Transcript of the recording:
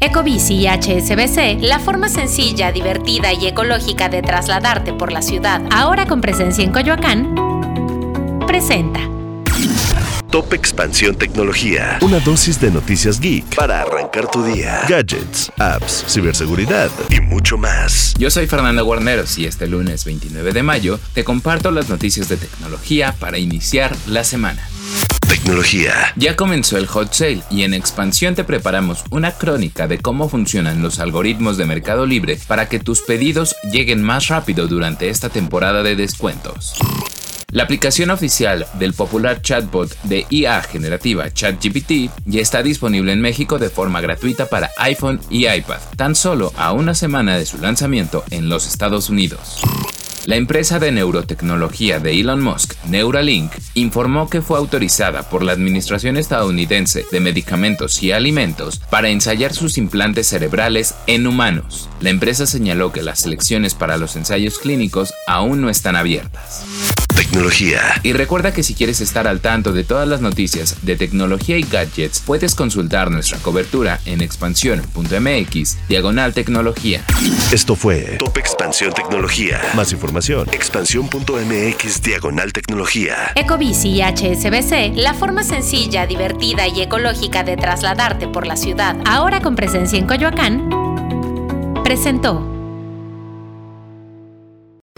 Ecobici y HSBC, la forma sencilla, divertida y ecológica de trasladarte por la ciudad, ahora con presencia en Coyoacán, presenta. Top Expansión Tecnología. Una dosis de noticias geek para arrancar tu día. Gadgets, apps, ciberseguridad y mucho más. Yo soy Fernando Guarneros y este lunes 29 de mayo te comparto las noticias de tecnología para iniciar la semana. Tecnología. Ya comenzó el hot sale y en expansión te preparamos una crónica de cómo funcionan los algoritmos de Mercado Libre para que tus pedidos lleguen más rápido durante esta temporada de descuentos. La aplicación oficial del popular chatbot de IA generativa ChatGPT ya está disponible en México de forma gratuita para iPhone y iPad, tan solo a una semana de su lanzamiento en los Estados Unidos. La empresa de neurotecnología de Elon Musk, Neuralink, informó que fue autorizada por la Administración estadounidense de Medicamentos y Alimentos para ensayar sus implantes cerebrales en humanos. La empresa señaló que las selecciones para los ensayos clínicos aún no están abiertas. Tecnología. Y recuerda que si quieres estar al tanto de todas las noticias de tecnología y gadgets, puedes consultar nuestra cobertura en expansión.mx, diagonal tecnología. Esto fue Top Expansión Tecnología. Más información, expansión.mx, diagonal tecnología. Ecobici y HSBC, la forma sencilla, divertida y ecológica de trasladarte por la ciudad, ahora con presencia en Coyoacán, presentó.